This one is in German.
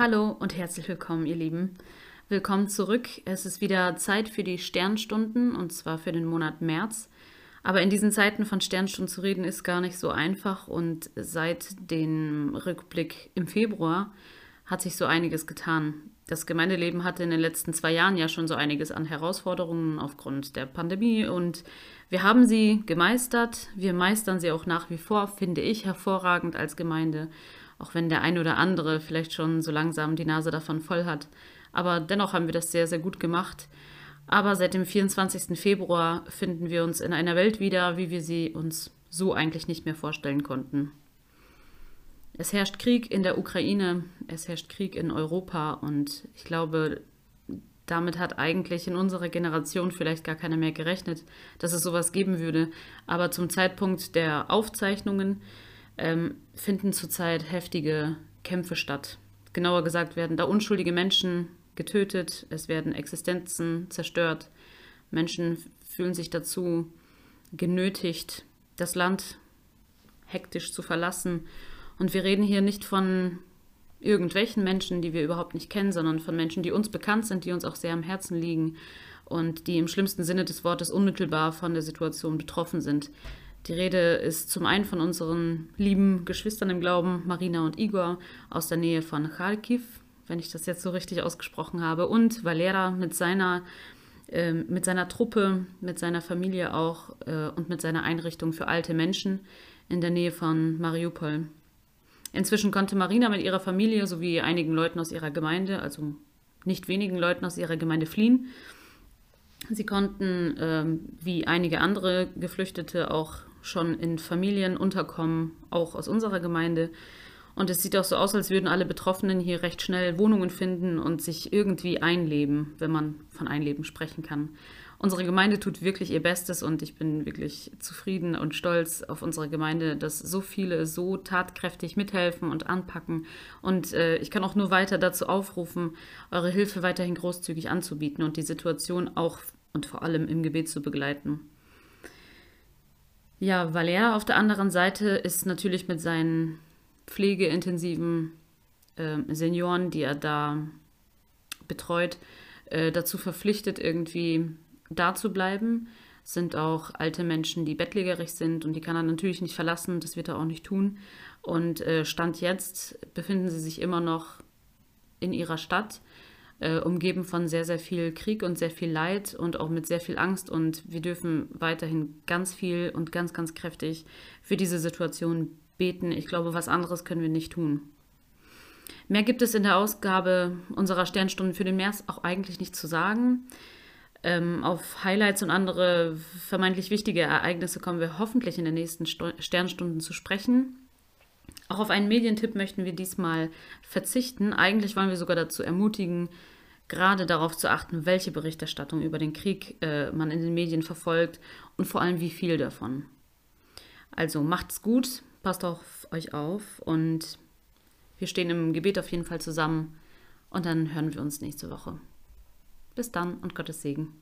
Hallo und herzlich willkommen, ihr Lieben. Willkommen zurück. Es ist wieder Zeit für die Sternstunden und zwar für den Monat März. Aber in diesen Zeiten von Sternstunden zu reden ist gar nicht so einfach und seit dem Rückblick im Februar hat sich so einiges getan. Das Gemeindeleben hatte in den letzten zwei Jahren ja schon so einiges an Herausforderungen aufgrund der Pandemie und wir haben sie gemeistert. Wir meistern sie auch nach wie vor, finde ich, hervorragend als Gemeinde, auch wenn der ein oder andere vielleicht schon so langsam die Nase davon voll hat. Aber dennoch haben wir das sehr, sehr gut gemacht. Aber seit dem 24. Februar finden wir uns in einer Welt wieder, wie wir sie uns so eigentlich nicht mehr vorstellen konnten. Es herrscht Krieg in der Ukraine, es herrscht Krieg in Europa und ich glaube, damit hat eigentlich in unserer Generation vielleicht gar keiner mehr gerechnet, dass es sowas geben würde. Aber zum Zeitpunkt der Aufzeichnungen ähm, finden zurzeit heftige Kämpfe statt. Genauer gesagt werden da unschuldige Menschen getötet, es werden Existenzen zerstört, Menschen fühlen sich dazu genötigt, das Land hektisch zu verlassen. Und wir reden hier nicht von irgendwelchen Menschen, die wir überhaupt nicht kennen, sondern von Menschen, die uns bekannt sind, die uns auch sehr am Herzen liegen und die im schlimmsten Sinne des Wortes unmittelbar von der Situation betroffen sind. Die Rede ist zum einen von unseren lieben Geschwistern im Glauben, Marina und Igor, aus der Nähe von Kharkiv, wenn ich das jetzt so richtig ausgesprochen habe. Und Valera mit seiner, äh, mit seiner Truppe, mit seiner Familie auch äh, und mit seiner Einrichtung für alte Menschen in der Nähe von Mariupol. Inzwischen konnte Marina mit ihrer Familie sowie einigen Leuten aus ihrer Gemeinde, also nicht wenigen Leuten aus ihrer Gemeinde fliehen. Sie konnten, ähm, wie einige andere Geflüchtete, auch schon in Familien unterkommen, auch aus unserer Gemeinde. Und es sieht auch so aus, als würden alle Betroffenen hier recht schnell Wohnungen finden und sich irgendwie einleben, wenn man von Einleben sprechen kann. Unsere Gemeinde tut wirklich ihr Bestes und ich bin wirklich zufrieden und stolz auf unsere Gemeinde, dass so viele so tatkräftig mithelfen und anpacken. Und äh, ich kann auch nur weiter dazu aufrufen, eure Hilfe weiterhin großzügig anzubieten und die Situation auch und vor allem im Gebet zu begleiten. Ja, Valer auf der anderen Seite ist natürlich mit seinen pflegeintensiven äh, Senioren, die er da betreut, äh, dazu verpflichtet, irgendwie da zu bleiben. Es sind auch alte Menschen, die bettlägerig sind und die kann er natürlich nicht verlassen, das wird er auch nicht tun. Und äh, Stand jetzt befinden sie sich immer noch in ihrer Stadt, äh, umgeben von sehr, sehr viel Krieg und sehr viel Leid und auch mit sehr viel Angst. Und wir dürfen weiterhin ganz viel und ganz, ganz kräftig für diese Situation beten. Ich glaube, was anderes können wir nicht tun. Mehr gibt es in der Ausgabe unserer Sternstunden für den März auch eigentlich nicht zu sagen. Ähm, auf Highlights und andere vermeintlich wichtige Ereignisse kommen wir hoffentlich in den nächsten Sto Sternstunden zu sprechen. Auch auf einen Medientipp möchten wir diesmal verzichten. Eigentlich wollen wir sogar dazu ermutigen, gerade darauf zu achten, welche Berichterstattung über den Krieg äh, man in den Medien verfolgt und vor allem wie viel davon. Also macht's gut, passt auf euch auf und wir stehen im Gebet auf jeden Fall zusammen und dann hören wir uns nächste Woche. Bis dann und Gottes Segen.